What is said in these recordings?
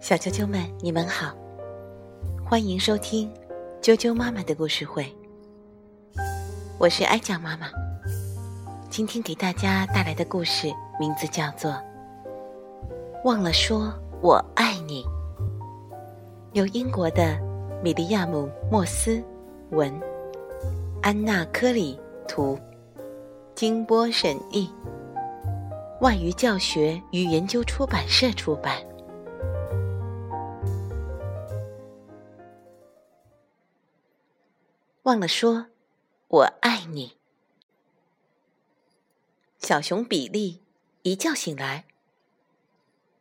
小啾啾们，你们好，欢迎收听啾啾妈妈的故事会。我是哀酱妈妈，今天给大家带来的故事名字叫做《忘了说我爱你》，由英国的米利亚姆·莫斯文、安娜·科里图、金波审译，外语教学与研究出版社出版。忘了说，我爱你。小熊比利一觉醒来，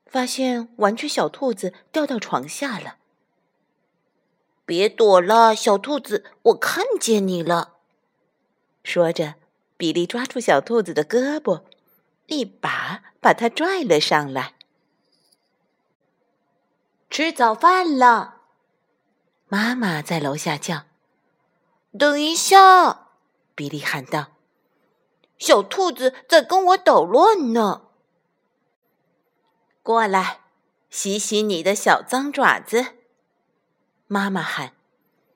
发现玩具小兔子掉到床下了。别躲了，小兔子，我看见你了。说着，比利抓住小兔子的胳膊，一把把他拽了上来。吃早饭了，妈妈在楼下叫。等一下，比利喊道：“小兔子在跟我捣乱呢。”过来，洗洗你的小脏爪子。”妈妈喊。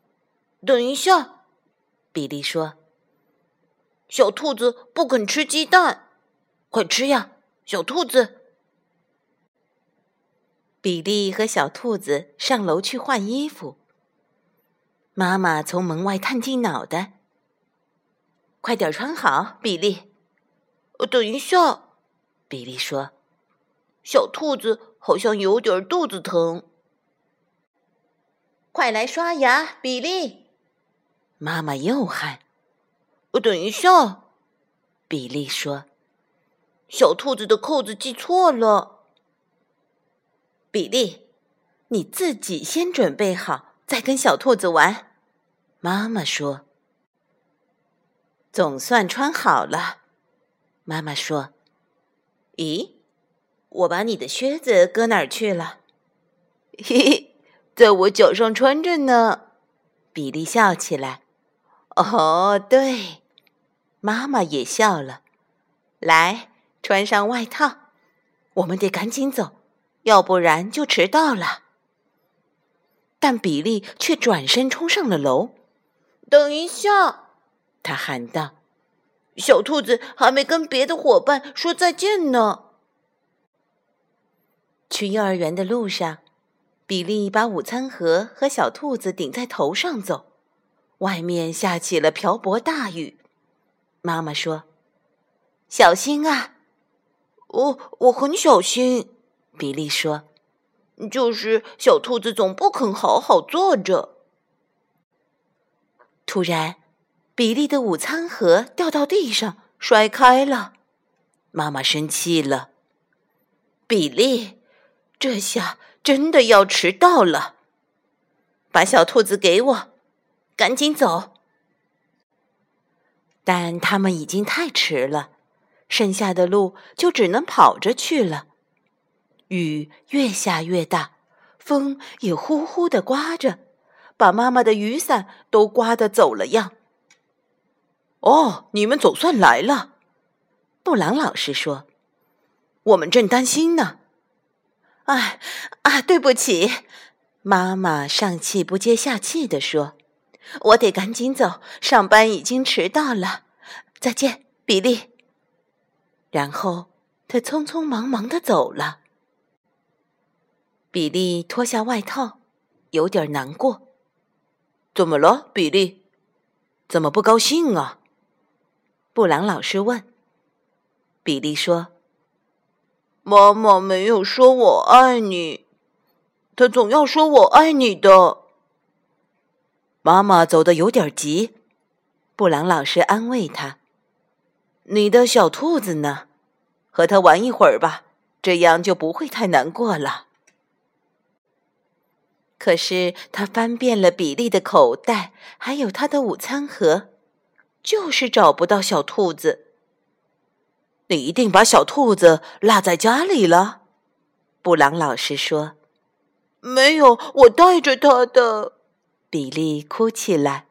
“等一下，”比利说，“小兔子不肯吃鸡蛋，快吃呀，小兔子！”比利和小兔子上楼去换衣服。妈妈从门外探进脑袋，快点穿好，比利。我等一下，比利说：“小兔子好像有点肚子疼。”快来刷牙，比利。妈妈又喊：“我等一下，比利说：“小兔子的扣子系错了。”比利，你自己先准备好，再跟小兔子玩。妈妈说：“总算穿好了。”妈妈说：“咦，我把你的靴子搁哪儿去了？”“ 嘿嘿，在我脚上穿着呢。”比利笑起来。“哦，对。”妈妈也笑了。“来，穿上外套，我们得赶紧走，要不然就迟到了。”但比利却转身冲上了楼。等一下，他喊道：“小兔子还没跟别的伙伴说再见呢。”去幼儿园的路上，比利把午餐盒和小兔子顶在头上走。外面下起了瓢泼大雨。妈妈说：“小心啊！”“我我很小心。”比利说，“就是小兔子总不肯好好坐着。”突然，比利的午餐盒掉到地上，摔开了。妈妈生气了：“比利，这下真的要迟到了！把小兔子给我，赶紧走！”但他们已经太迟了，剩下的路就只能跑着去了。雨越下越大，风也呼呼的刮着。把妈妈的雨伞都刮得走了样。哦，你们总算来了，布朗老师说：“我们正担心呢。”哎啊，对不起，妈妈上气不接下气地说：“我得赶紧走，上班已经迟到了。再见，比利。”然后他匆匆忙忙的走了。比利脱下外套，有点难过。怎么了，比利？怎么不高兴啊？布朗老师问。比利说：“妈妈没有说我爱你，她总要说我爱你的。”妈妈走的有点急，布朗老师安慰他：“你的小兔子呢？和它玩一会儿吧，这样就不会太难过了。”可是他翻遍了比利的口袋，还有他的午餐盒，就是找不到小兔子。你一定把小兔子落在家里了，布朗老师说。没有，我带着它的。比利哭起来。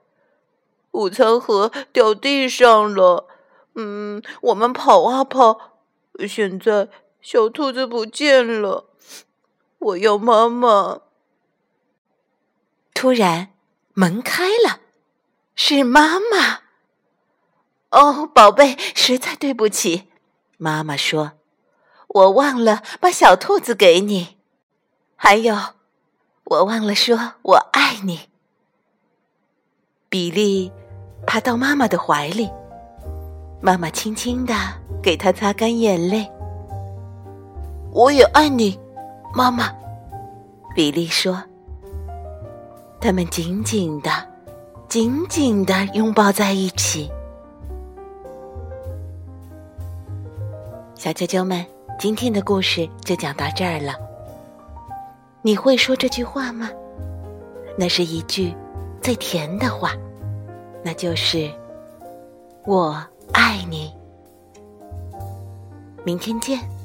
午餐盒掉地上了。嗯，我们跑啊跑，现在小兔子不见了，我要妈妈。突然，门开了，是妈妈。哦，宝贝，实在对不起，妈妈说，我忘了把小兔子给你，还有，我忘了说我爱你。比利爬到妈妈的怀里，妈妈轻轻的给他擦干眼泪。我也爱你，妈妈。比利说。他们紧紧的、紧紧的拥抱在一起。小啾啾们，今天的故事就讲到这儿了。你会说这句话吗？那是一句最甜的话，那就是“我爱你”。明天见。